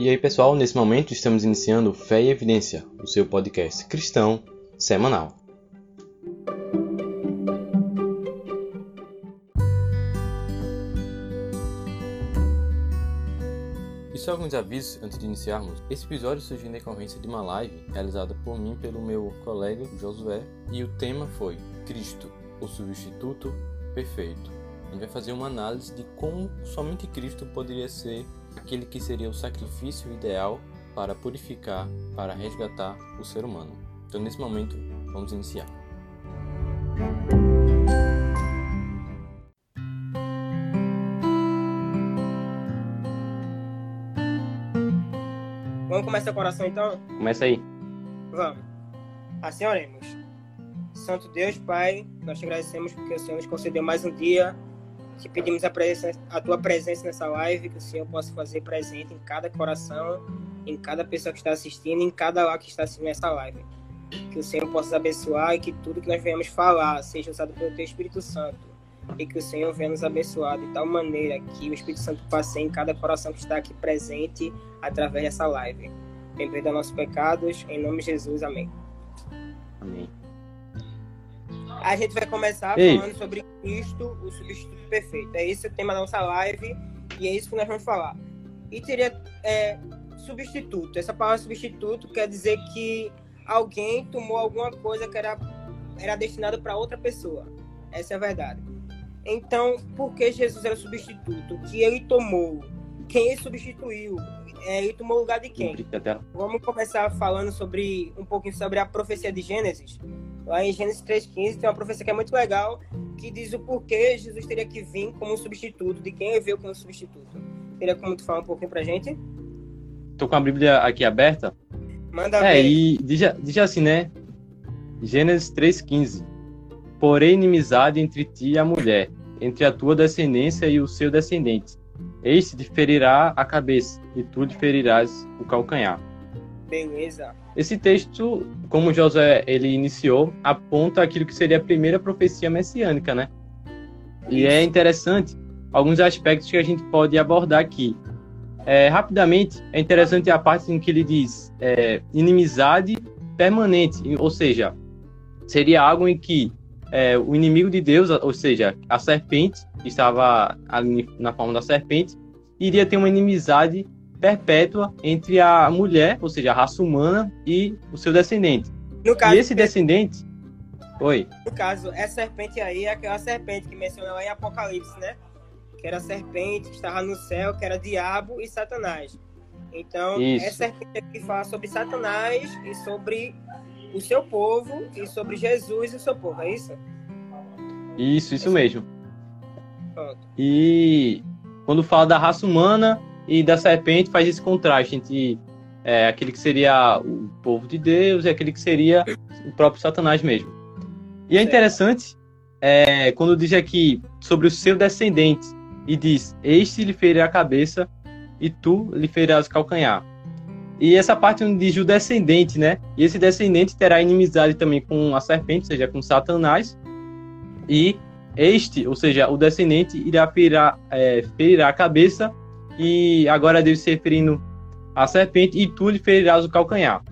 E aí, pessoal, nesse momento estamos iniciando Fé e Evidência, o seu podcast cristão semanal. E só alguns avisos antes de iniciarmos. Esse episódio surgiu em decorrência de uma live realizada por mim pelo meu colega Josué e o tema foi Cristo, o substituto perfeito. A gente vai fazer uma análise de como somente Cristo poderia ser aquele que seria o sacrifício ideal para purificar, para resgatar o ser humano. Então, nesse momento, vamos iniciar. Vamos começar a oração então? Começa aí. Vamos. Assim oremos. Santo Deus, Pai, nós te agradecemos porque o Senhor nos concedeu mais um dia te pedimos a, presença, a tua presença nessa live, que o Senhor possa fazer presente em cada coração, em cada pessoa que está assistindo, em cada lá que está assistindo essa live. Que o Senhor possa abençoar e que tudo que nós venhamos falar seja usado pelo teu Espírito Santo. E que o Senhor venha nos abençoar de tal maneira que o Espírito Santo passe em cada coração que está aqui presente através dessa live. Vem perdoar nossos pecados, em nome de Jesus. Amém. Amém. A gente vai começar Ei. falando sobre Cristo, o substituto perfeito. É esse o tema da nossa live e é isso que nós vamos falar. E teria é, substituto. Essa palavra substituto quer dizer que alguém tomou alguma coisa que era, era destinada para outra pessoa. Essa é a verdade. Então, por que Jesus era substituto? O que ele tomou? Quem ele substituiu? É, ele tomou o lugar de quem? Vamos começar falando sobre um pouquinho sobre a profecia de Gênesis. Lá em Gênesis 3,15 tem uma profecia que é muito legal, que diz o porquê Jesus teria que vir como um substituto, de quem veio como substituto. Teria como tu falar um pouquinho pra gente? Tô com a Bíblia aqui aberta. Manda é, ver. e diz, diz assim, né? Gênesis 3,15 Porém inimizade entre ti e a mulher, entre a tua descendência e o seu descendente. Este te ferirá a cabeça, e tu lhe ferirás o calcanhar. Beleza. Esse texto, como José ele iniciou, aponta aquilo que seria a primeira profecia messiânica, né? E é interessante alguns aspectos que a gente pode abordar aqui. É, rapidamente, é interessante a parte em que ele diz é, inimizade permanente, ou seja, seria algo em que é, o inimigo de Deus, ou seja, a serpente, que estava ali na forma da serpente, iria ter uma inimizade perpétua entre a mulher, ou seja, a raça humana, e o seu descendente. No caso, e esse descendente. Oi. No caso, essa serpente aí é aquela serpente que menciona lá em Apocalipse, né? Que era a serpente que estava no céu, que era diabo e Satanás. Então, isso. essa serpente aqui fala sobre Satanás e sobre o seu povo e sobre Jesus e o seu povo, é isso? Isso, isso mesmo. E quando fala da raça humana, e da serpente faz esse contraste entre é, aquele que seria o povo de Deus e aquele que seria o próprio Satanás mesmo. E é interessante é, quando diz aqui sobre o seu descendente e diz: Este lhe ferirá a cabeça e tu lhe ferirás o calcanhar. E essa parte onde diz o descendente, né? E esse descendente terá inimizade também com a serpente, ou seja, com Satanás. E este, ou seja, o descendente irá ferir, é, ferirá a cabeça e agora deve se referindo à serpente, e tu lhe ferirás o calcanhar.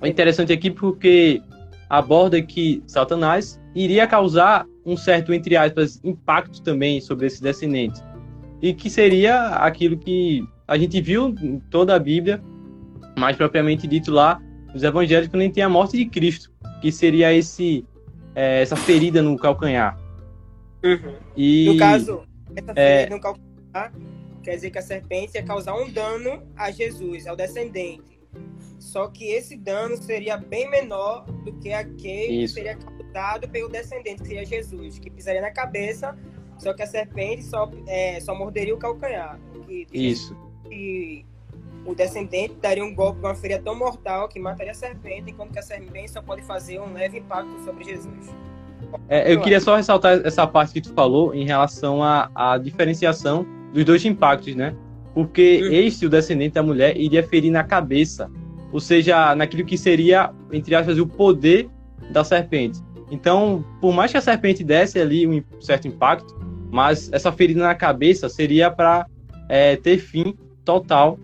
É interessante aqui porque aborda que Satanás iria causar um certo, entre aspas, impacto também sobre esse descendente. E que seria aquilo que a gente viu em toda a Bíblia, mais propriamente dito lá nos evangelhos, gente tem a morte de Cristo, que seria esse, é, essa ferida no calcanhar. Uhum. E, no caso, essa é, no calcanhar quer dizer que a serpente ia causar um dano a Jesus, ao descendente. Só que esse dano seria bem menor do que aquele Isso. que seria causado pelo descendente, que seria Jesus, que pisaria na cabeça, só que a serpente só, é, só morderia o calcanhar. Que, Isso. E o descendente daria um golpe, uma ferida tão mortal que mataria a serpente, enquanto que a serpente só pode fazer um leve impacto sobre Jesus. É, eu queria só ressaltar essa parte que tu falou em relação à, à diferenciação dos dois impactos, né? Porque uhum. este, o descendente da mulher, iria ferir na cabeça, ou seja, naquilo que seria, entre aspas, o poder da serpente. Então, por mais que a serpente desse ali um certo impacto, mas essa ferida na cabeça seria para é, ter fim total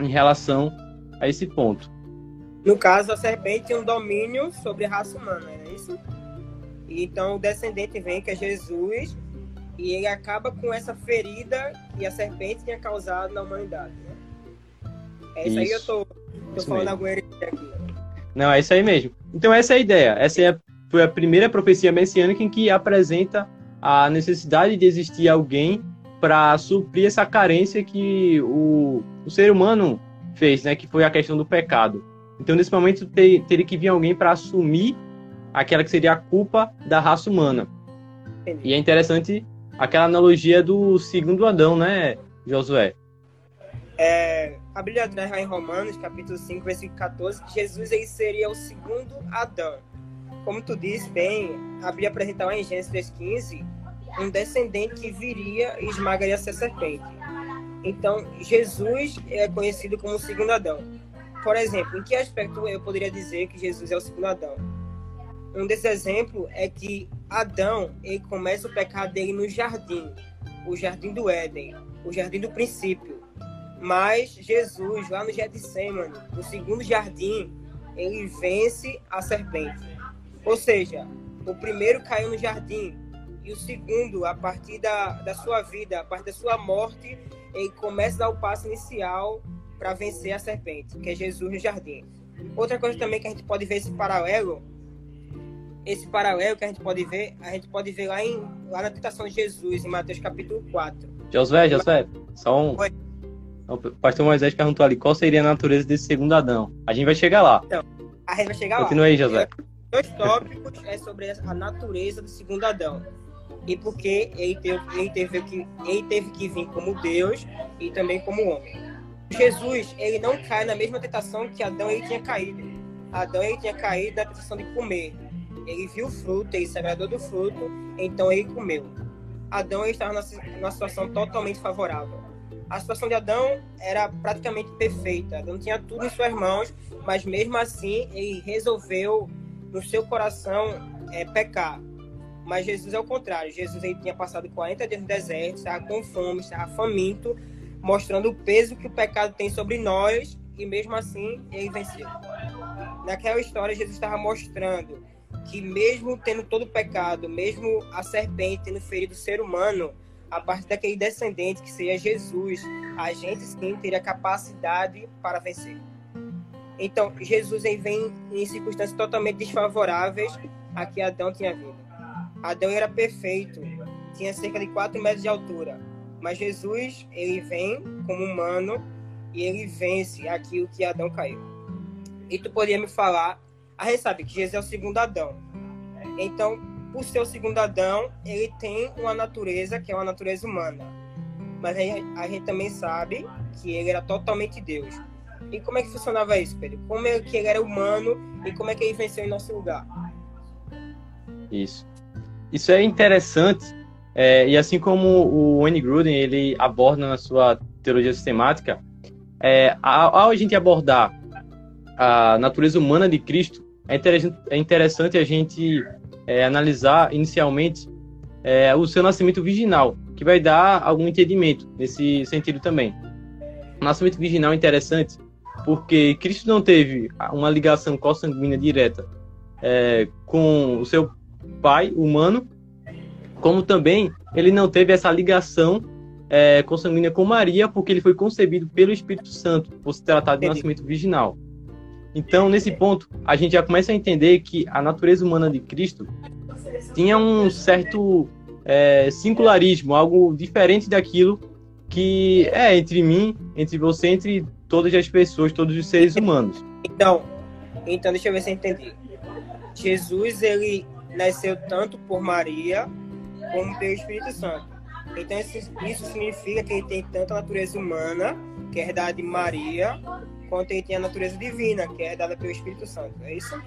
em relação a esse ponto. No caso, a serpente tem um domínio sobre a raça humana, é isso? Então o descendente vem, que é Jesus, e ele acaba com essa ferida que a serpente tinha causado na humanidade. Né? É isso, isso, aí eu tô, tô falando agora aqui. Não, é isso aí mesmo. Então essa é a ideia. Essa é a, foi a primeira profecia messiânica em que apresenta a necessidade de existir alguém para suprir essa carência que o, o ser humano fez, né? Que foi a questão do pecado. Então, nesse momento, ter, teria que vir alguém para assumir aquela que seria a culpa da raça humana. Entendi. E é interessante aquela analogia do segundo Adão, né, Josué? É, a Bíblia traz lá em Romanos, capítulo 5, versículo 14, que Jesus aí seria o segundo Adão. Como tu disse bem, a Bíblia apresenta lá em Gênesis 3,15 um descendente que viria e esmagaria essa serpente. Então, Jesus é conhecido como o segundo Adão. Por exemplo, em que aspecto eu poderia dizer que Jesus é o segundo Adão? Um desses exemplos é que Adão ele começa o pecado dele no jardim, o jardim do Éden, o jardim do princípio. Mas Jesus, lá no Getsemane, no segundo jardim, ele vence a serpente. Ou seja, o primeiro caiu no jardim e o segundo, a partir da, da sua vida, a partir da sua morte, ele começa a dar o passo inicial para vencer a serpente, que é Jesus no jardim. Outra coisa também que a gente pode ver esse paralelo esse paralelo que a gente pode ver, a gente pode ver lá, em, lá na tentação de Jesus, em Mateus capítulo 4. Josué, Josué, só um. Oi. O pastor Moisés perguntou ali qual seria a natureza desse segundo Adão. A gente vai chegar lá. Então, a gente vai chegar Continua lá. Continua aí, Josué. Dois tópicos é sobre a natureza do segundo Adão. E porque ele teve, ele, teve que, ele teve que vir como Deus e também como homem. Jesus, ele não cai na mesma tentação que Adão ele tinha caído. Adão ele tinha caído na tentação de comer. Ele viu o fruto, ele se agradou do fruto, então ele comeu. Adão estava numa situação totalmente favorável. A situação de Adão era praticamente perfeita. Adão tinha tudo em suas mãos, mas mesmo assim ele resolveu no seu coração é, pecar. Mas Jesus é o contrário. Jesus ele tinha passado 40 dias no deserto, estava com fome, estava faminto, mostrando o peso que o pecado tem sobre nós e mesmo assim ele venceu. Naquela história, Jesus estava mostrando que mesmo tendo todo o pecado, mesmo a serpente tendo ferido o ser humano, a partir daquele descendente que seria Jesus, a gente sim teria capacidade para vencer. Então, Jesus vem em circunstâncias totalmente desfavoráveis a que Adão tinha vindo. Adão era perfeito, tinha cerca de 4 metros de altura, mas Jesus, ele vem como humano e ele vence aquilo que Adão caiu. E tu poderia me falar a sabe que Jesus é o segundo Adão. Então, por ser o segundo Adão, ele tem uma natureza que é uma natureza humana. Mas a gente também sabe que ele era totalmente Deus. E como é que funcionava isso, Pedro? Como é que ele era humano e como é que ele venceu em nosso lugar? Isso. Isso é interessante. É, e assim como o Wayne Gruden ele aborda na sua teologia sistemática, é, ao, ao a gente abordar a natureza humana de Cristo, é interessante, é interessante a gente é, analisar inicialmente é, o seu nascimento virginal, que vai dar algum entendimento nesse sentido também. O nascimento virginal é interessante porque Cristo não teve uma ligação consanguínea direta é, com o seu pai humano, como também ele não teve essa ligação é, consanguínea com Maria, porque ele foi concebido pelo Espírito Santo, por se tratar de nascimento virginal. Então, nesse ponto, a gente já começa a entender que a natureza humana de Cristo tinha um certo é, singularismo, algo diferente daquilo que é entre mim, entre você, entre todas as pessoas, todos os seres humanos. Então, então deixa eu ver se eu entendi. Jesus ele nasceu tanto por Maria como pelo Espírito Santo. Então isso, significa que ele tem tanto a natureza humana, que é herdada de Maria, quanto ele tem a natureza divina, que é dada pelo Espírito Santo. É isso?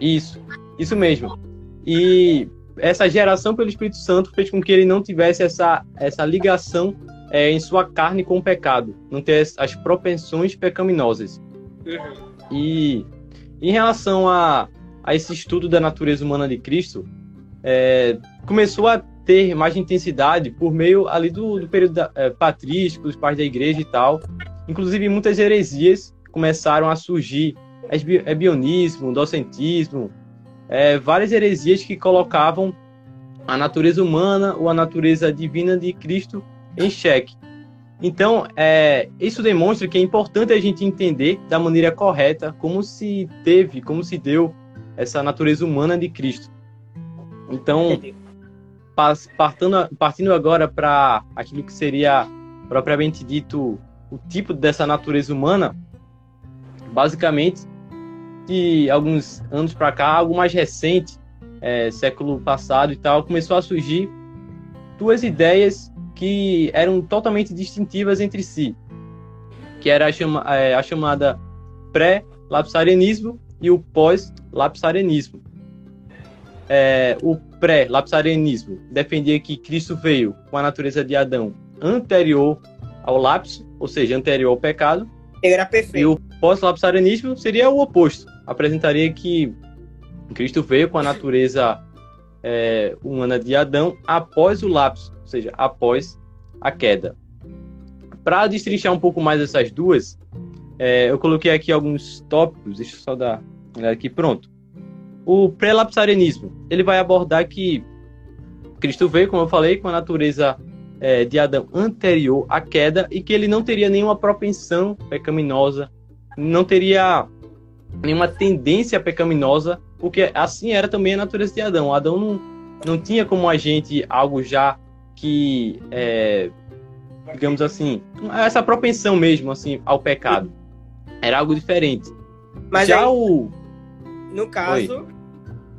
Isso, isso mesmo. E essa geração pelo Espírito Santo fez com que ele não tivesse essa, essa ligação é, em sua carne com o pecado, não ter as propensões pecaminosas. Uhum. E em relação a, a esse estudo da natureza humana de Cristo, é, começou a ter mais intensidade por meio ali do, do período da, é, patrístico, dos pais da igreja e tal, Inclusive, muitas heresias começaram a surgir. Ebionismo, docentismo, é, várias heresias que colocavam a natureza humana ou a natureza divina de Cristo em xeque. Então, é, isso demonstra que é importante a gente entender da maneira correta como se teve, como se deu essa natureza humana de Cristo. Então, partindo, partindo agora para aquilo que seria propriamente dito o tipo dessa natureza humana, basicamente, de alguns anos para cá, algo mais recente, é, século passado e tal, começou a surgir duas ideias que eram totalmente distintivas entre si, que era a, chama, é, a chamada pré-lapsarianismo e o pós-lapsarianismo. É, o pré-lapsarianismo defendia que Cristo veio com a natureza de Adão anterior ao lapso, ou seja, anterior ao pecado. Ele era perfeito. E o pós-lapsarianismo seria o oposto. Apresentaria que Cristo veio com a natureza é, humana de Adão após o lapso, ou seja, após a queda. Para destrinchar um pouco mais essas duas, é, eu coloquei aqui alguns tópicos, deixa eu só dar aqui, pronto. O pré-lapsarianismo, ele vai abordar que Cristo veio, como eu falei, com a natureza é, de Adão anterior à queda e que ele não teria nenhuma propensão pecaminosa, não teria nenhuma tendência pecaminosa porque assim era também a natureza de Adão. Adão não, não tinha como a gente algo já que, é, digamos assim, essa propensão mesmo assim ao pecado. Era algo diferente. Mas já aí, o no caso, Oi.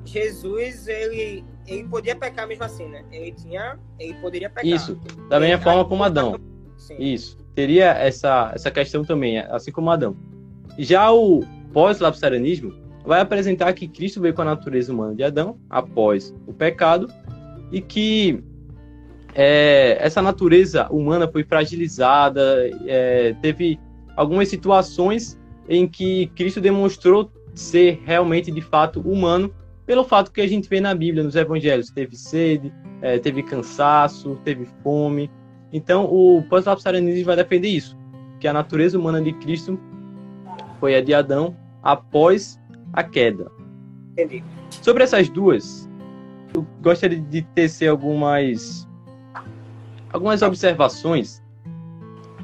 Jesus ele ele podia pecar mesmo assim, né? Ele tinha, ele poderia pecar. Isso, da mesma forma como Adão. Sim. Isso, teria essa essa questão também, assim como Adão. Já o pós-lapsarianismo vai apresentar que Cristo veio com a natureza humana de Adão após o pecado e que é, essa natureza humana foi fragilizada, é, teve algumas situações em que Cristo demonstrou ser realmente de fato humano pelo fato que a gente vê na Bíblia, nos Evangelhos, teve sede, é, teve cansaço, teve fome. Então, o pós-lapsarianismo vai defender isso, que a natureza humana de Cristo foi a de Adão após a queda. Entendi. Sobre essas duas, eu gostaria de tecer algumas algumas observações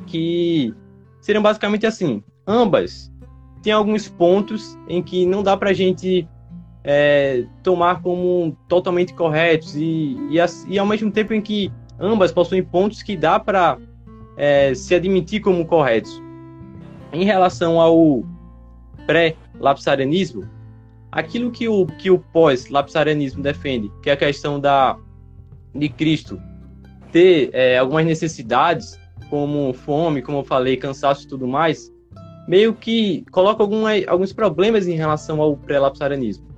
que seriam basicamente assim. Ambas têm alguns pontos em que não dá para a gente é, tomar como totalmente corretos e, e, e, ao mesmo tempo em que ambas possuem pontos que dá para é, se admitir como corretos. Em relação ao pré-lapsarianismo, aquilo que o, que o pós-lapsarianismo defende, que é a questão da, de Cristo ter é, algumas necessidades, como fome, como eu falei, cansaço e tudo mais, meio que coloca alguma, alguns problemas em relação ao pré-lapsarianismo.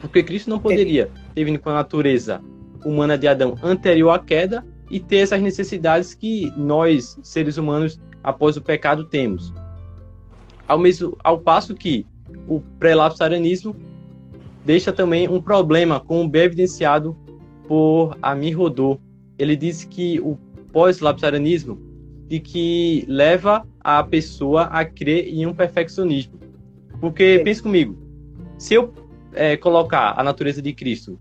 Porque Cristo não poderia ter vindo com a natureza humana de Adão anterior à queda e ter essas necessidades que nós, seres humanos, após o pecado, temos. Ao, mesmo, ao passo que o pré-lapsarianismo deixa também um problema, como bem evidenciado por Amir Rodô. Ele disse que o pós-lapsarianismo de que leva a pessoa a crer em um perfeccionismo. Porque, Sim. pense comigo, se eu é, colocar a natureza de Cristo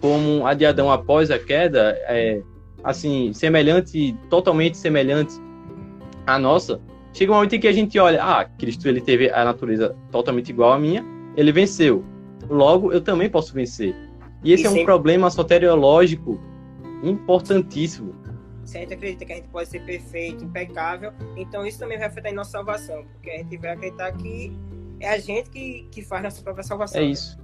como a de Adão após a queda, é, assim, semelhante, totalmente semelhante à nossa, chega um momento em que a gente olha, ah, Cristo ele teve a natureza totalmente igual à minha, ele venceu. Logo, eu também posso vencer. E esse e é um problema soteriológico importantíssimo. Se a gente acredita que a gente pode ser perfeito, impecável, então isso também vai afetar em nossa salvação, porque a gente vai acreditar que é a gente que, que faz nossa própria salvação. É isso.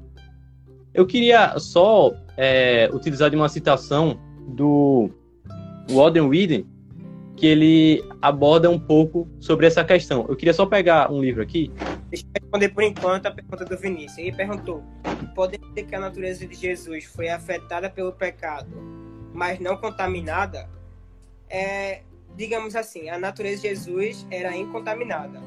Eu queria só é, utilizar de uma citação do Walden Whedon, que ele aborda um pouco sobre essa questão. Eu queria só pegar um livro aqui. Deixa eu responder por enquanto a pergunta do Vinícius. Ele perguntou: pode ser que a natureza de Jesus foi afetada pelo pecado, mas não contaminada? É, digamos assim, a natureza de Jesus era incontaminada,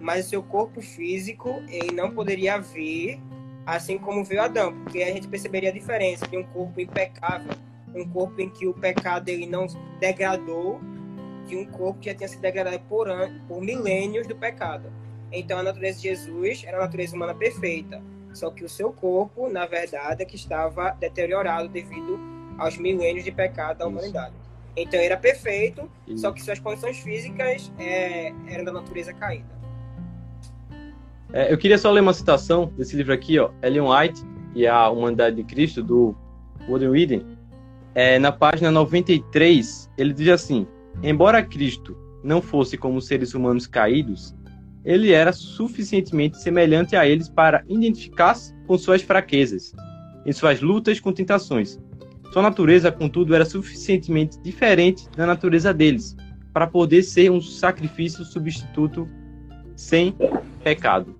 mas o seu corpo físico ele não poderia vir assim como veio Adão, porque a gente perceberia a diferença de um corpo impecável, um corpo em que o pecado ele não degradou de um corpo que já tinha sido degradado por, an por milênios do pecado. Então a natureza de Jesus era a natureza humana perfeita, só que o seu corpo, na verdade, é que estava deteriorado devido aos milênios de pecado da humanidade. Então ele era perfeito, Isso. só que suas condições físicas é, eram da natureza caída. É, eu queria só ler uma citação desse livro aqui, ó, Ellen White e a Humanidade de Cristo, do Woden Whedon. É, na página 93, ele diz assim: Embora Cristo não fosse como seres humanos caídos, ele era suficientemente semelhante a eles para identificar-se com suas fraquezas, em suas lutas com tentações. Sua natureza, contudo, era suficientemente diferente da natureza deles para poder ser um sacrifício substituto sem pecado.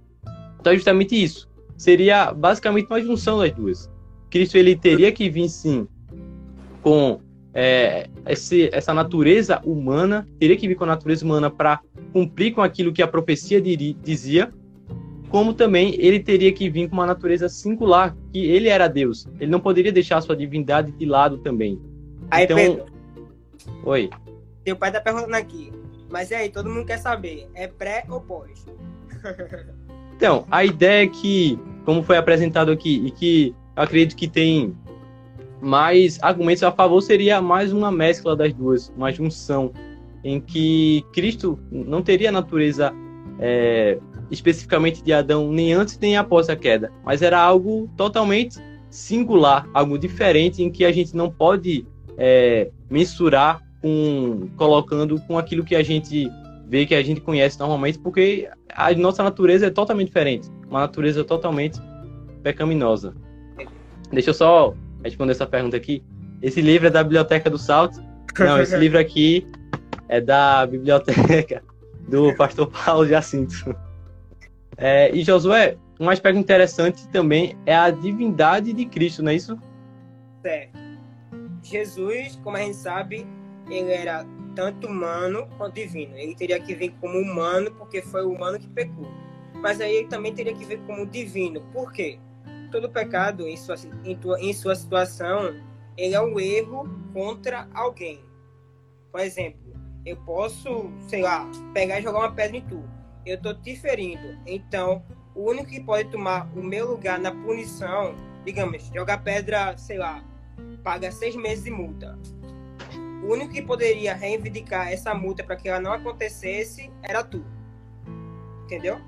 Então, é justamente isso. Seria basicamente uma junção das duas. Cristo ele teria que vir sim com é, esse, essa natureza humana, teria que vir com a natureza humana para cumprir com aquilo que a profecia dizia, como também ele teria que vir com uma natureza singular, que ele era Deus. Ele não poderia deixar sua divindade de lado também. Aí, então... Pedro. Oi. Teu pai tá perguntando aqui. Mas aí, todo mundo quer saber, é pré ou pós? então, a ideia é que, como foi apresentado aqui, e que acredito que tem mais argumentos a favor seria mais uma mescla das duas, uma junção em que Cristo não teria a natureza é, especificamente de Adão nem antes nem após a queda, mas era algo totalmente singular, algo diferente em que a gente não pode é, mensurar com colocando com aquilo que a gente vê que a gente conhece normalmente, porque a nossa natureza é totalmente diferente, uma natureza totalmente pecaminosa. Deixa eu só responder essa pergunta aqui. Esse livro é da Biblioteca do Salto? Não, esse livro aqui é da biblioteca do pastor Paulo Jacinto. É, e Josué, um aspecto interessante também é a divindade de Cristo, não é isso? Certo. Jesus, como a gente sabe, ele era tanto humano quanto divino. Ele teria que vir como humano porque foi o humano que pecou. Mas aí ele também teria que vir como divino. Por quê? todo pecado, em sua, em, tua, em sua situação, ele é um erro contra alguém. Por exemplo, eu posso, sei lá, pegar e jogar uma pedra em tu. Eu estou te ferindo. Então, o único que pode tomar o meu lugar na punição, digamos, jogar pedra, sei lá, paga seis meses de multa. O único que poderia reivindicar essa multa para que ela não acontecesse era tu. Entendeu?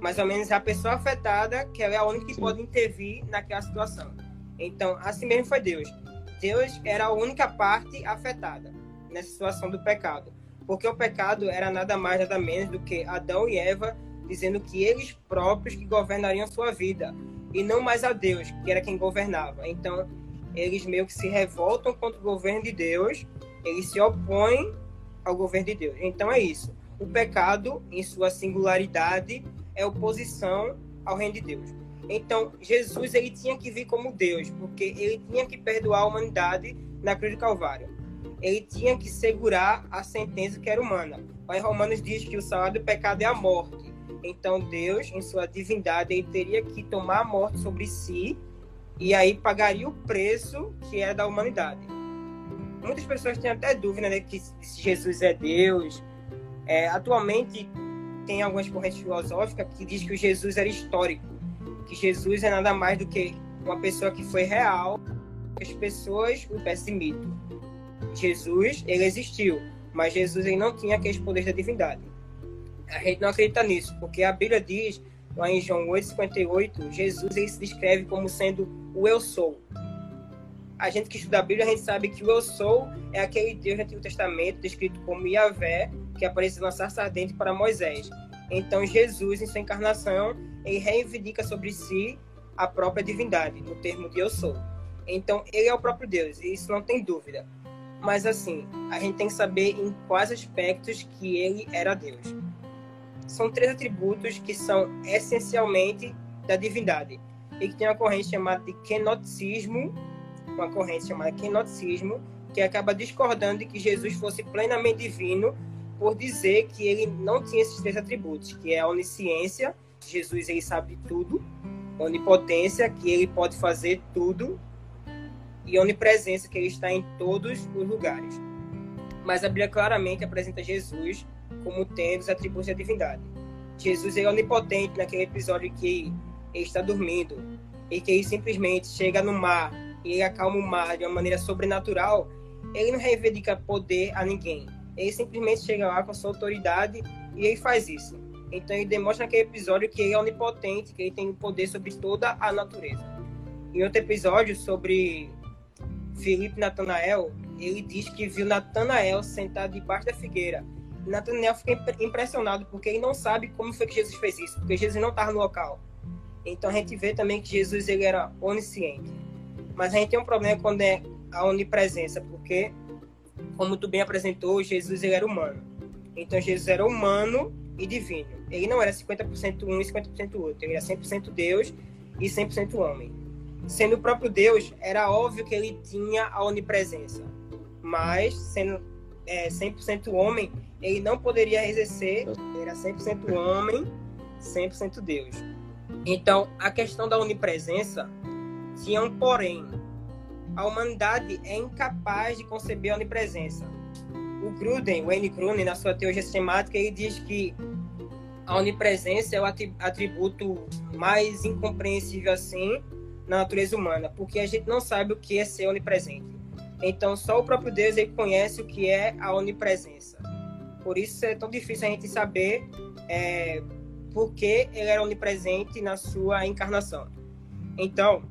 mais ou menos a pessoa afetada, que ela é a única que Sim. pode intervir naquela situação. Então, assim mesmo foi Deus. Deus era a única parte afetada nessa situação do pecado. Porque o pecado era nada mais, nada menos do que Adão e Eva dizendo que eles próprios que governariam sua vida e não mais a Deus, que era quem governava. Então, eles meio que se revoltam contra o governo de Deus, eles se opõem ao governo de Deus. Então é isso. O pecado, em sua singularidade, é oposição ao reino de Deus. Então, Jesus ele tinha que vir como Deus, porque ele tinha que perdoar a humanidade na cruz do Calvário. Ele tinha que segurar a sentença que era humana. Lá Romanos diz que o salário do pecado é a morte. Então, Deus, em sua divindade, ele teria que tomar a morte sobre si e aí pagaria o preço que é da humanidade. Muitas pessoas têm até dúvida né, que se Jesus é Deus. É, atualmente, tem algumas correntes filosóficas que diz que o Jesus era histórico, que Jesus é nada mais do que uma pessoa que foi real, as pessoas o pessimito. Jesus, ele existiu, mas Jesus ele não tinha aqueles poderes da divindade. A gente não acredita nisso, porque a Bíblia diz, lá em João 8,58, Jesus ele se descreve como sendo o eu sou. A gente que estuda a Bíblia, a gente sabe que o eu sou é aquele Deus do Antigo Testamento descrito como Yahvé, que apareceu na sarça ardente para Moisés. Então, Jesus, em sua encarnação, ele reivindica sobre si a própria divindade, no termo de eu sou. Então, ele é o próprio Deus, e isso não tem dúvida. Mas, assim, a gente tem que saber em quais aspectos que ele era Deus. São três atributos que são essencialmente da divindade. E que tem uma corrente chamada de kenoticismo, uma corrente chamada kenoticismo, que acaba discordando de que Jesus fosse plenamente divino por dizer que ele não tinha esses três atributos, que é a onisciência, Jesus ele sabe tudo, onipotência, que ele pode fazer tudo, e onipresença, que ele está em todos os lugares. mas a Bíblia claramente apresenta Jesus como tendo os atributos da divindade. Jesus é onipotente naquele episódio que ele está dormindo e que ele simplesmente chega no mar ele acalma o mar de uma maneira sobrenatural. Ele não reivindica poder a ninguém. Ele simplesmente chega lá com a sua autoridade e ele faz isso. Então ele demonstra naquele episódio que ele é onipotente, que ele tem o poder sobre toda a natureza. Em outro episódio sobre Felipe Natanael, ele diz que viu Natanael sentado debaixo da figueira. Natanael fica impressionado porque ele não sabe como foi que Jesus fez isso, porque Jesus não estava no local. Então a gente vê também que Jesus ele era onisciente. Mas a gente tem um problema quando é a onipresença, porque como tu bem apresentou, Jesus ele era humano. Então Jesus era humano e divino. Ele não era 50% um e 50% outro. Ele era 100% Deus e 100% homem. Sendo o próprio Deus, era óbvio que ele tinha a onipresença. Mas, sendo é, 100% homem, ele não poderia exercer. Ele era 100% homem, 100% Deus. Então, a questão da onipresença tinha um porém. A humanidade é incapaz de conceber a onipresença o Gruden, Wayne Gruden, na sua teoria sistemática, ele diz que a onipresença é o atributo mais incompreensível assim na natureza humana, porque a gente não sabe o que é ser onipresente. Então, só o próprio Deus ele conhece o que é a onipresença. Por isso é tão difícil a gente saber é, por que ele era onipresente na sua encarnação. Então,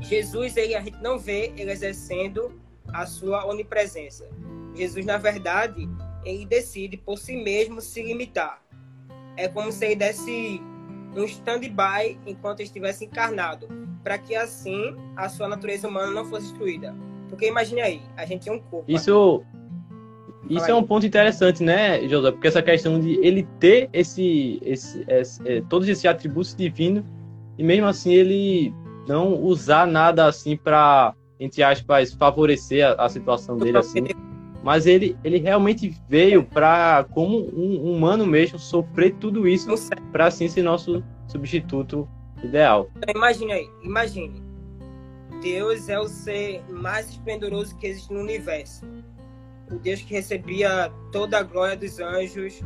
Jesus, ele, a gente não vê ele exercendo a sua onipresença. Jesus, na verdade, ele decide por si mesmo se limitar. É como se ele desse um stand-by enquanto estivesse encarnado, para que assim a sua natureza humana não fosse destruída. Porque imagine aí, a gente tem um corpo. Isso, isso é um ponto interessante, né, José? Porque essa questão de ele ter esse, esse, esse é, todos esses atributos divinos e mesmo assim ele não usar nada assim para entre aspas favorecer a, a situação dele assim mas ele, ele realmente veio para, como um humano mesmo, sofrer tudo isso para assim ser nosso substituto ideal. Então, imagine aí, imagine. Deus é o ser mais esplendoroso que existe no universo. O Deus que recebia toda a glória dos anjos,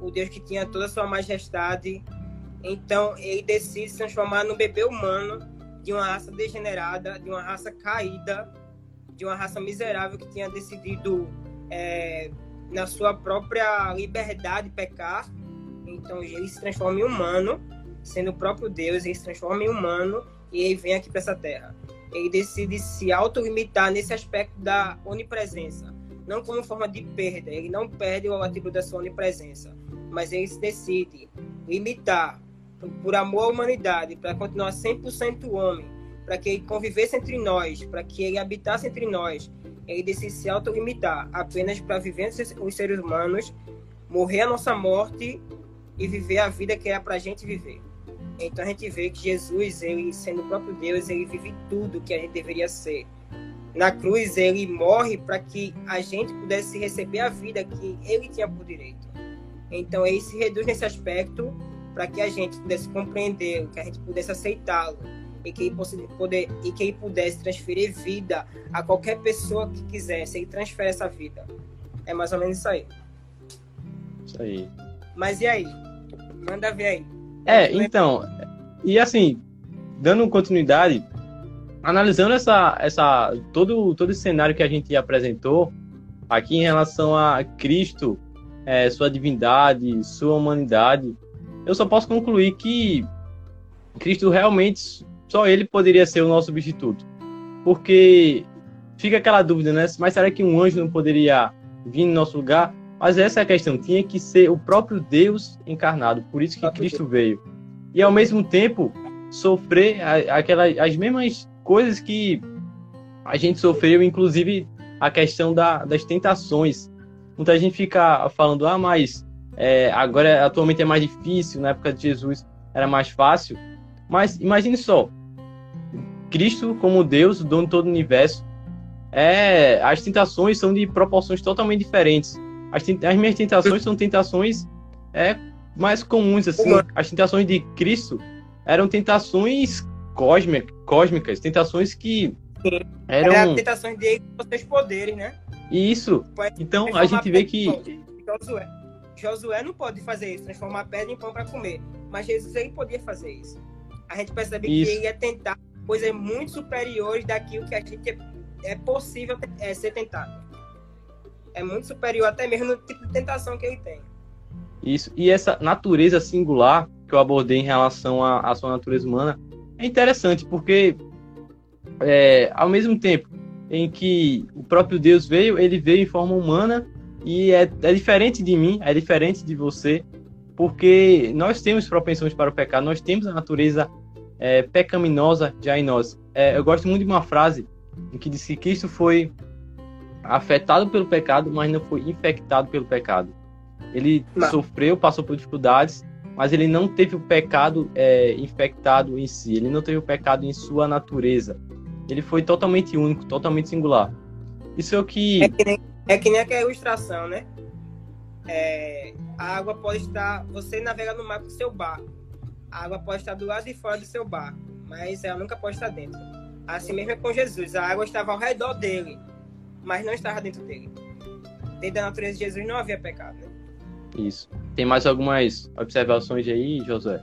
o Deus que tinha toda a sua majestade. Então, ele decide se transformar num bebê humano de uma raça degenerada, de uma raça caída, de uma raça miserável que tinha decidido, é, na sua própria liberdade, pecar. Então ele se transforma em humano, sendo o próprio Deus, ele se transforma em humano e ele vem aqui para essa terra. Ele decide se autolimitar nesse aspecto da onipresença, não como forma de perda, ele não perde o atributo da sua onipresença, mas ele se decide limitar por amor à humanidade, para continuar 100% homem, para que ele convivesse entre nós, para que ele habitasse entre nós, ele decide se autolimitar apenas para viver os seres humanos, morrer a nossa morte e viver a vida que é para a gente viver. Então a gente vê que Jesus, ele sendo o próprio Deus, ele vive tudo que a gente deveria ser. Na cruz ele morre para que a gente pudesse receber a vida que ele tinha por direito. Então ele se reduz nesse aspecto para que a gente pudesse compreender, que a gente pudesse aceitá-lo e que ele poder e que ele pudesse transferir vida a qualquer pessoa que quisesse, ele transfere essa vida. É mais ou menos isso aí. Isso aí. Mas e aí? Manda ver aí. É, então, e assim, dando continuidade, analisando essa, essa todo todo esse cenário que a gente apresentou aqui em relação a Cristo, é, sua divindade, sua humanidade, eu só posso concluir que Cristo realmente só ele poderia ser o nosso substituto. Porque fica aquela dúvida, né? Mas será que um anjo não poderia vir no nosso lugar? Mas essa é a questão, tinha que ser o próprio Deus encarnado, por isso que Cristo veio. E ao mesmo tempo sofrer aquelas as mesmas coisas que a gente sofreu, inclusive a questão da, das tentações. Muita gente fica falando, ah, mas é, agora atualmente é mais difícil, na época de Jesus era mais fácil. Mas imagine só, Cristo como Deus, o dono de todo o universo, é, as tentações são de proporções totalmente diferentes. As, as minhas tentações são tentações é, mais comuns, assim. As tentações de Cristo eram tentações cósmicas, cósmicas tentações que eram... Era tentações de com seus poderes, né? E isso, então a gente vê que Josué não pode fazer isso, transformar pedra em pão para comer, mas Jesus ele podia fazer isso. A gente percebe isso. que ele ia tentar coisas muito superiores daquilo que a gente é, é possível é, ser tentado. É muito superior até mesmo no tipo de tentação que ele tem. Isso. E essa natureza singular que eu abordei em relação à, à sua natureza humana é interessante, porque é, ao mesmo tempo em que o próprio Deus veio, ele veio em forma humana e é, é diferente de mim, é diferente de você, porque nós temos propensões para o pecado, nós temos a natureza é, pecaminosa já em nós. É, eu gosto muito de uma frase em que diz que Cristo foi afetado pelo pecado, mas não foi infectado pelo pecado. Ele não. sofreu, passou por dificuldades, mas ele não teve o pecado é, infectado em si, ele não teve o pecado em sua natureza. Ele foi totalmente único, totalmente singular. Isso é o que. É que nem, é que nem aquela ilustração, né? É, a água pode estar. Você navega no mar com seu barco. A água pode estar do lado de fora do seu barco, mas ela nunca pode estar dentro. Assim mesmo é com Jesus. A água estava ao redor dele, mas não estava dentro dele. Dentro da natureza de Jesus não havia pecado. Né? Isso. Tem mais algumas observações aí, Josué?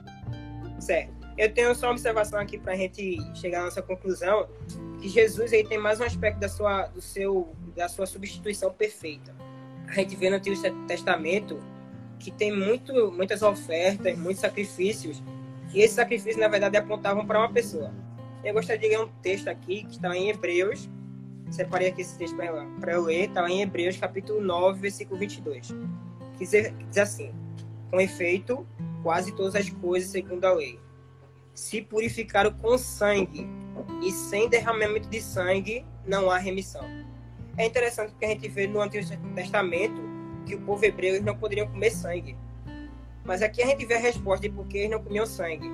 Certo. Eu tenho só uma observação aqui para a gente chegar à nossa conclusão, que Jesus aí tem mais um aspecto da sua, do seu, da sua substituição perfeita. A gente vê no Antigo Testamento que tem muito, muitas ofertas, muitos sacrifícios, e esses sacrifícios, na verdade, apontavam para uma pessoa. Eu gostaria de ler um texto aqui, que está em Hebreus, separei aqui esse texto para eu ler, está em Hebreus, capítulo 9, versículo 22 que diz, diz assim: com efeito, quase todas as coisas segundo a lei se purificaram com sangue, e sem derramamento de sangue não há remissão. É interessante porque a gente vê no Antigo Testamento que o povo hebreu não poderiam comer sangue. Mas aqui a gente vê a resposta de por que eles não comiam sangue.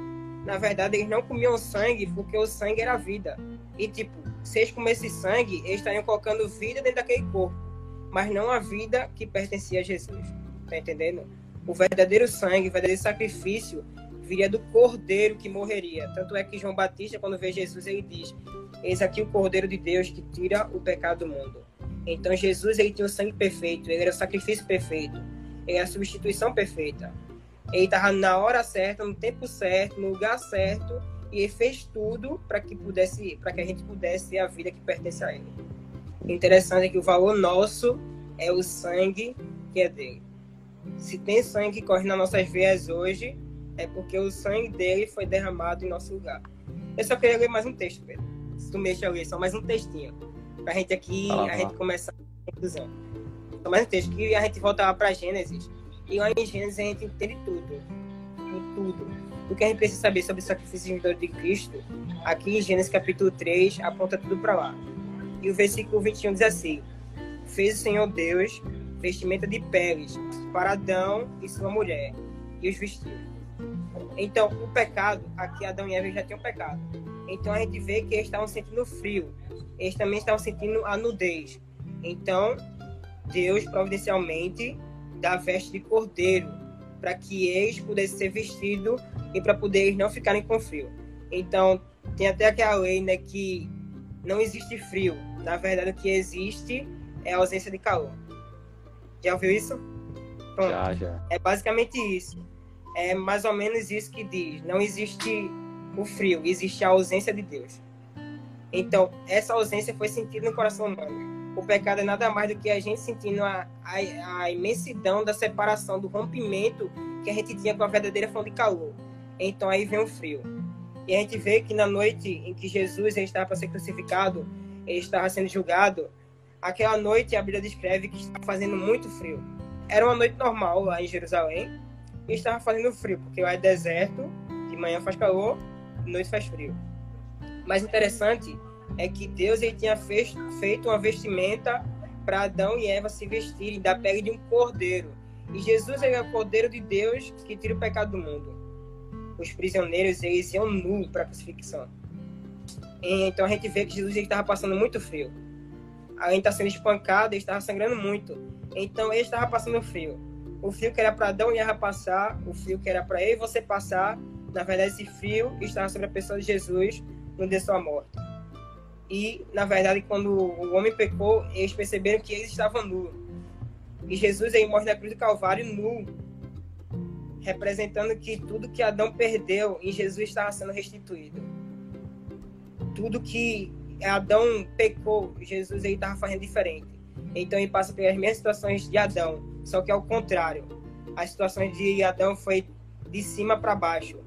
Na verdade, eles não comiam sangue porque o sangue era vida. E, tipo, se eles comessem sangue, eles estariam colocando vida dentro daquele corpo, mas não a vida que pertencia a Jesus. Tá entendendo? O verdadeiro sangue, o verdadeiro sacrifício viria do cordeiro que morreria. Tanto é que João Batista, quando vê Jesus, ele diz: Eis aqui o cordeiro de Deus que tira o pecado do mundo. Então Jesus ele tinha o sangue perfeito, ele era o sacrifício perfeito, ele era a substituição perfeita. Ele estava na hora certa, no tempo certo, no lugar certo, e ele fez tudo para que pudesse, para que a gente pudesse ter a vida que pertence a ele. O interessante é que o valor nosso é o sangue que é dele. Se tem sangue que corre nas nossas veias hoje, é porque o sangue dele foi derramado em nosso lugar. Eu só queria ler mais um texto, Pedro. Se tu mexe a ler, só mais um textinho. Pra gente aqui, ah, a gente começar a conclusão. Só mais um texto, que a gente volta lá pra Gênesis. E lá em Gênesis a gente entende tudo. Tudo. O que a gente precisa saber sobre o sacrifício de Cristo, aqui em Gênesis capítulo 3, aponta tudo para lá. E o versículo 21 diz assim: Fez o Senhor Deus vestimenta de peles para Adão e sua mulher, e os vestiu. Então, o pecado, aqui Adão e Eva já tinham pecado. Então a gente vê que eles estavam sentindo frio, eles também estavam sentindo a nudez. Então, Deus providencialmente dá veste de cordeiro para que eles pudessem ser vestidos e para poder eles não ficarem com frio. Então, tem até aquela lei né, que não existe frio. Na verdade, o que existe é a ausência de calor. Já ouviu isso? Pronto. Já, já. É basicamente isso. É mais ou menos isso que diz. Não existe o frio, existe a ausência de Deus. Então, essa ausência foi sentida no coração humano. O pecado é nada mais do que a gente sentindo a, a, a imensidão da separação, do rompimento que a gente tinha com a verdadeira fonte de calor. Então, aí vem o frio. E a gente vê que na noite em que Jesus estava para ser crucificado, ele estava sendo julgado, Aquela noite a Bíblia descreve que estava fazendo muito frio. Era uma noite normal lá em Jerusalém e estava fazendo frio, porque lá é deserto, de manhã faz calor, de noite faz frio. Mas interessante é que Deus ele tinha feito uma vestimenta para Adão e Eva se vestirem da pele de um cordeiro. E Jesus é o cordeiro de Deus que tira o pecado do mundo. Os prisioneiros eles iam nu para a crucifixão. Então a gente vê que Jesus estava passando muito frio a gente está sendo espancado, ele estava sangrando muito. Então ele estava passando frio. O fio que era para Adão e Eva passar, o fio que era para eu e você passar, na verdade esse fio estava sobre a pessoa de Jesus no dia da sua morte. E, na verdade, quando o homem pecou, eles perceberam que eles estavam nus. E Jesus aí morre na cruz do Calvário nu, representando que tudo que Adão perdeu em Jesus estava sendo restituído. Tudo que Adão pecou, Jesus aí estava fazendo diferente. Então ele passa pelas mesmas situações de Adão, só que ao contrário. As situações de Adão foi de cima para baixo.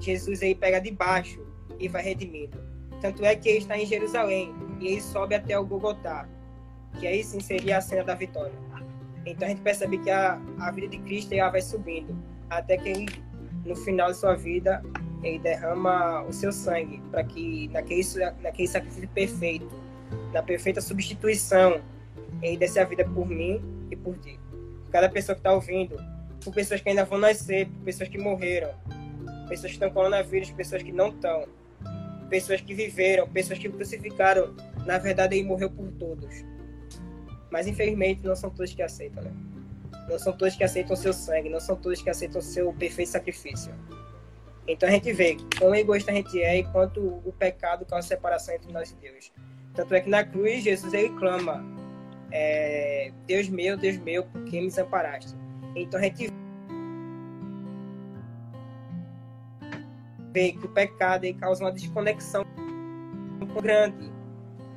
Jesus aí pega de baixo e vai redimindo. Tanto é que ele está em Jerusalém e ele sobe até o Gogotá, que aí sim seria a cena da vitória. Então a gente percebe que a, a vida de Cristo ela vai subindo, até que ele, no final de sua vida, ele derrama o seu sangue para que naquele, naquele sacrifício perfeito, na perfeita substituição, ele desse a vida por mim e por ti. Cada pessoa que está ouvindo, por pessoas que ainda vão nascer, por pessoas que morreram, pessoas que estão com coronavírus, pessoas que não estão, pessoas que viveram, pessoas que crucificaram. Na verdade, ele morreu por todos. Mas infelizmente não são todos que aceitam, né? Não são todos que aceitam seu sangue, não são todos que aceitam seu perfeito sacrifício. Então a gente vê quão egoísta a gente é e quanto o pecado causa separação entre nós e Deus. Tanto é que na cruz Jesus ele clama: é, Deus meu, Deus meu, por que me desamparaste? Então a gente vê que o pecado ele causa uma desconexão grande,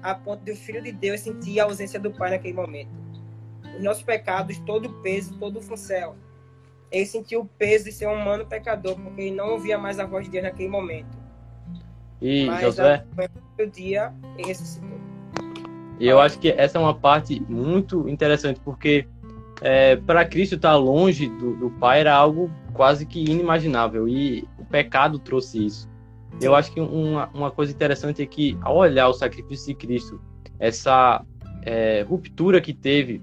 a ponto de o Filho de Deus sentir a ausência do Pai naquele momento. Os nossos pecados, todo o peso, todo o função, ele sentiu o peso de ser um humano pecador, porque ele não ouvia mais a voz de Deus naquele momento. E Mas, Josué? No dia, ele ressuscitou. E eu acho que essa é uma parte muito interessante, porque é, para Cristo estar longe do, do, Pai era algo quase que inimaginável, e o pecado trouxe isso. Eu acho que uma, uma coisa interessante é que, ao olhar o sacrifício de Cristo, essa é, ruptura que teve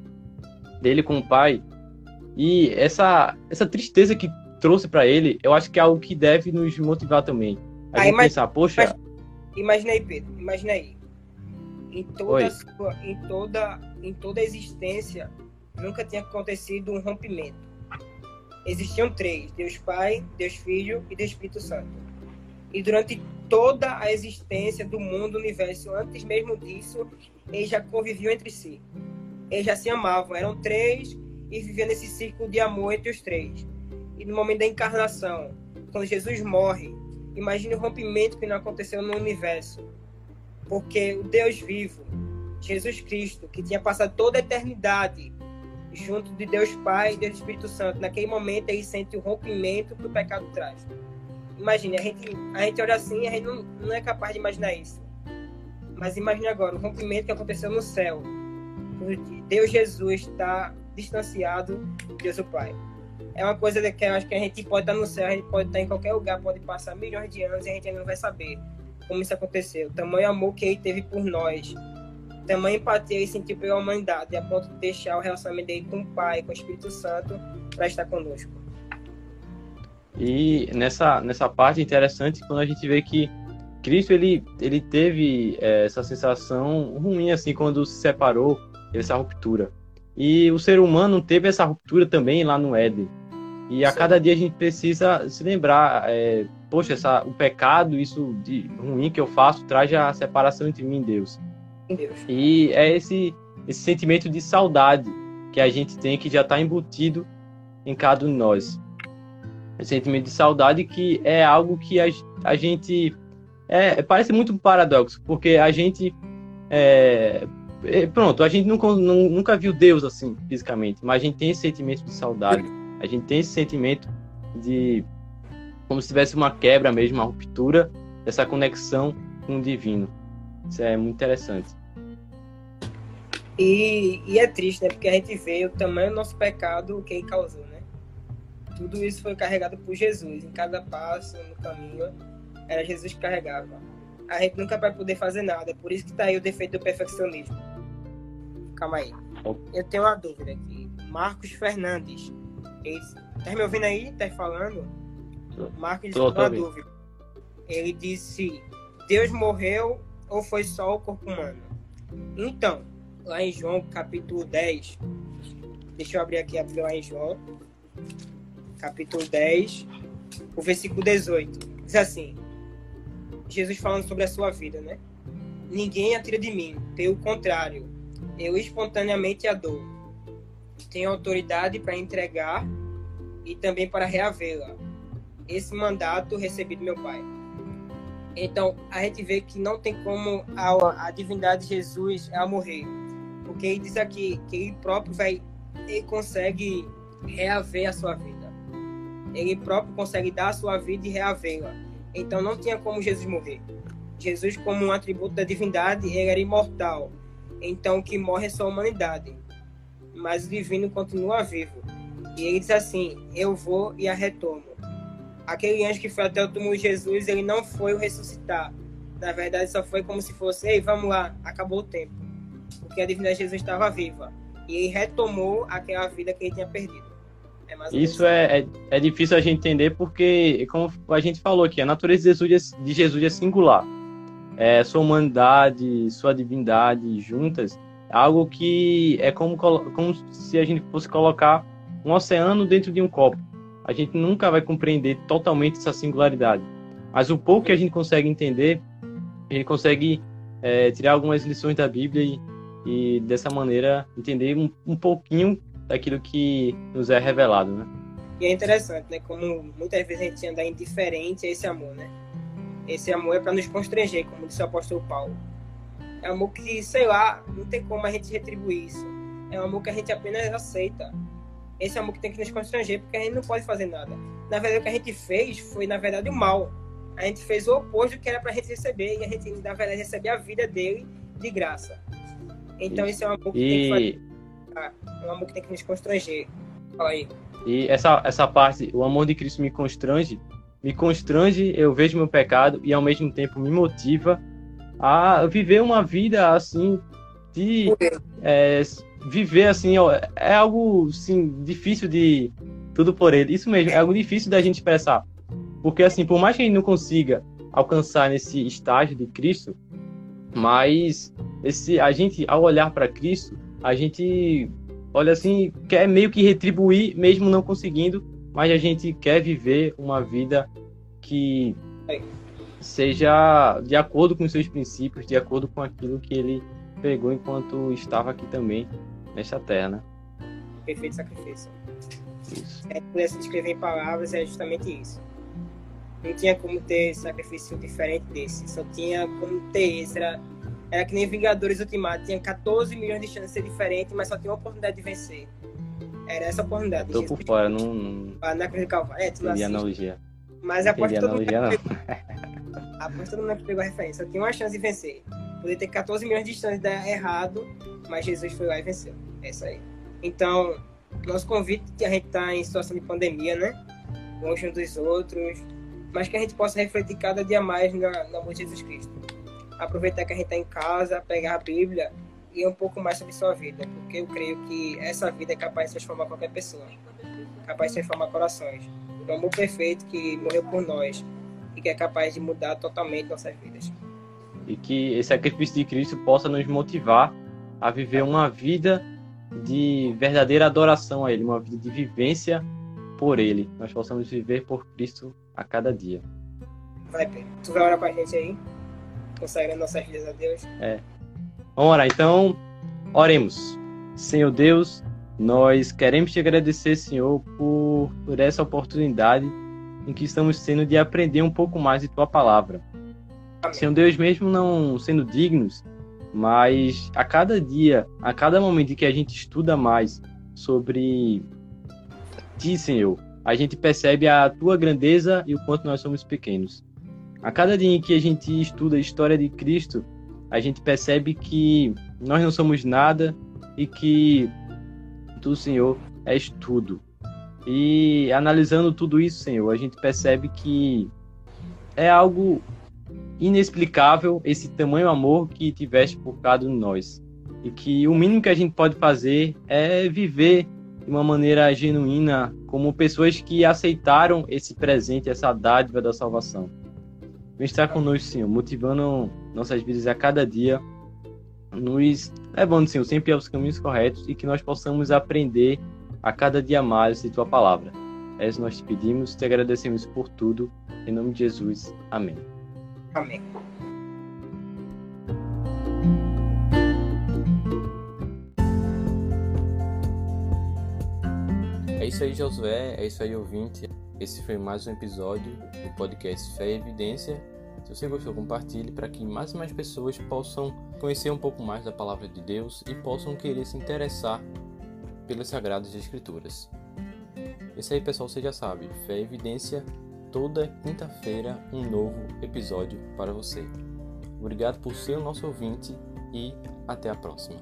dele com o Pai, e essa, essa tristeza que trouxe para ele, eu acho que é algo que deve nos motivar também. A gente pensar, poxa. Imagina aí, Pedro, imagina aí em toda, sua, em toda, em toda a existência, nunca tinha acontecido um rompimento. Existiam três: Deus Pai, Deus Filho e Deus Espírito Santo. E durante toda a existência do mundo, do universo, antes mesmo disso, eles já conviviam entre si. Eles já se amavam. Eram três e viviam nesse círculo de amor entre os três. E no momento da encarnação, quando Jesus morre, imagine o rompimento que não aconteceu no universo porque o Deus vivo, Jesus Cristo, que tinha passado toda a eternidade junto de Deus Pai e Deus Espírito Santo, naquele momento ele sente o rompimento que o pecado traz. Imagine, a gente, a gente olha assim a gente não, não é capaz de imaginar isso. Mas imagine agora o rompimento que aconteceu no céu. Deus Jesus está distanciado de Deus o Pai. É uma coisa que eu acho que a gente pode estar no céu, a gente pode estar em qualquer lugar, pode passar milhões de anos e a gente ainda não vai saber como isso aconteceu, tamanho amor que ele teve por nós, tamanho empatia ele sentiu pela humanidade, a ponto de deixar o relacionamento dele com o Pai, com o Espírito Santo, para estar conosco. E nessa, nessa parte interessante, quando a gente vê que Cristo ele, ele teve é, essa sensação ruim assim quando se separou, essa ruptura. E o ser humano teve essa ruptura também lá no Éden. E a Sim. cada dia a gente precisa se lembrar, é, poxa, essa, o pecado, isso de ruim que eu faço, traz a separação entre mim e Deus. Deus. E é esse, esse sentimento de saudade que a gente tem, que já está embutido em cada um de nós. Esse sentimento de saudade que é algo que a, a gente. É, parece muito um paradoxo, porque a gente. É, é pronto, a gente nunca, nunca viu Deus assim, fisicamente, mas a gente tem esse sentimento de saudade a gente tem esse sentimento de como se tivesse uma quebra mesmo, uma ruptura dessa conexão com o divino. Isso é muito interessante. E, e é triste, né? Porque a gente vê o tamanho do nosso pecado, o que ele causou, né? Tudo isso foi carregado por Jesus. Em cada passo, no caminho, era Jesus que carregava. A gente nunca vai poder fazer nada. Por isso que tá aí o defeito do perfeccionismo. Calma aí. Eu tenho uma dúvida aqui. Marcos Fernandes ele, tá me ouvindo aí? Tá falando? Marcos disse uma dúvida. Ele disse: Deus morreu ou foi só o corpo humano? Então, lá em João capítulo 10, deixa eu abrir aqui, abrir lá em João, capítulo 10, o versículo 18. Diz assim: Jesus falando sobre a sua vida, né? ninguém a tira de mim. Pelo contrário, eu espontaneamente a dou. Tenho autoridade para entregar e também para reavê-la. Esse mandato recebi do meu Pai. Então, a gente vê que não tem como a, a divindade de Jesus a morrer. Porque ele diz aqui que ele próprio vai, ele consegue reaver a sua vida. Ele próprio consegue dar a sua vida e reavê-la. Então, não tinha como Jesus morrer. Jesus, como um atributo da divindade, ele era imortal. Então, o que morre é sua humanidade. Mas o divino continua vivo. E ele diz assim: Eu vou e a retomo aquele anjo que foi até o túmulo de Jesus, ele não foi o ressuscitar. Na verdade, só foi como se fosse, ei, vamos lá, acabou o tempo. Porque a divindade de Jesus estava viva. E ele retomou aquela vida que ele tinha perdido. É Isso é, é, é, difícil a gente entender porque, como a gente falou aqui, a natureza de Jesus é, de Jesus é singular. É, sua humanidade, sua divindade juntas, algo que é como, como se a gente fosse colocar um oceano dentro de um copo a gente nunca vai compreender totalmente essa singularidade. Mas o pouco que a gente consegue entender, a gente consegue é, tirar algumas lições da Bíblia e, e dessa maneira entender um, um, pouquinho daquilo que nos é revelado, né? E é interessante, né? Como muitas vezes a gente anda indiferente a esse amor, né? Esse amor é para nos constranger, como disse o apóstolo Paulo. É um amor que, sei lá, não tem como a gente retribuir isso. É um amor que a gente apenas aceita esse amor que tem que nos constranger, porque a gente não pode fazer nada. Na verdade, o que a gente fez foi, na verdade, o mal. A gente fez o oposto do que era para a gente receber, e a gente, na verdade, recebeu a vida dele de graça. Então, esse é um amor que e... tem que fazer. É um amor que tem que nos constranger. Fala aí. E essa, essa parte, o amor de Cristo me constrange, me constrange, eu vejo meu pecado e ao mesmo tempo me motiva a viver uma vida assim de é, viver assim é algo sim difícil de tudo por ele. Isso mesmo, é algo difícil da gente expressar. Porque assim, por mais que a gente não consiga alcançar nesse estágio de Cristo, mas esse a gente ao olhar para Cristo, a gente olha assim, quer meio que retribuir mesmo não conseguindo, mas a gente quer viver uma vida que seja de acordo com os seus princípios, de acordo com aquilo que ele pregou enquanto estava aqui também nesta terra, né? Perfeito sacrifício. Isso. É, pudesse descrever em palavras, é justamente isso. Não tinha como ter sacrifício diferente desse. Só tinha como ter esse. Era, era que nem Vingadores Ultimato. Tinha 14 milhões de chances de ser diferente, mas só tinha uma oportunidade de vencer. Era essa oportunidade. Tô por fora, não. não... Ah, na Cruz do Calvário. É, tu não analogia. Mas aposto que todo mundo. Aposto todo mundo que pegou a referência. Só tinha uma chance de vencer. Poderia ter 14 milhões de de dar errado, mas Jesus foi lá e venceu. É isso aí. Então, nosso convite que a gente está em situação de pandemia, né? Longe uns dos outros, mas que a gente possa refletir cada dia mais no, no amor de Jesus Cristo. Aproveitar que a gente está em casa, pegar a Bíblia e um pouco mais sobre sua vida, porque eu creio que essa vida é capaz de transformar qualquer pessoa, capaz de transformar corações. O amor perfeito que morreu por nós e que é capaz de mudar totalmente nossas vidas. E que esse sacrifício de Cristo possa nos motivar a viver uma vida de verdadeira adoração a Ele, uma vida de vivência por Ele. Nós possamos viver por Cristo a cada dia. Vai, Pedro. Tu vai orar com a gente aí? Consagrando nossas vidas a Deus? É. Vamos orar. Então, oremos. Senhor Deus, nós queremos te agradecer, Senhor, por, por essa oportunidade em que estamos tendo de aprender um pouco mais de Tua palavra. Senhor Deus, mesmo não sendo dignos, mas a cada dia, a cada momento que a gente estuda mais sobre Ti, Senhor, a gente percebe a Tua grandeza e o quanto nós somos pequenos. A cada dia em que a gente estuda a história de Cristo, a gente percebe que nós não somos nada e que Tu, Senhor, és tudo. E analisando tudo isso, Senhor, a gente percebe que é algo inexplicável esse tamanho amor que tiveste por cada um de nós. E que o mínimo que a gente pode fazer é viver de uma maneira genuína, como pessoas que aceitaram esse presente, essa dádiva da salvação. Vem estar conosco, Senhor, motivando nossas vidas a cada dia, nos levando, Senhor, sempre aos caminhos corretos e que nós possamos aprender a cada dia mais de Tua palavra. É isso nós te pedimos, te agradecemos por tudo. Em nome de Jesus. Amém. É isso aí, Josué. É isso aí, ouvinte. Esse foi mais um episódio do podcast Fé e Evidência. Se você gostou, compartilhe para que mais e mais pessoas possam conhecer um pouco mais da palavra de Deus e possam querer se interessar pelas Sagradas Escrituras. Isso aí, pessoal, você já sabe. Fé e Evidência toda quinta-feira, um novo episódio para você. Obrigado por ser o nosso ouvinte e até a próxima.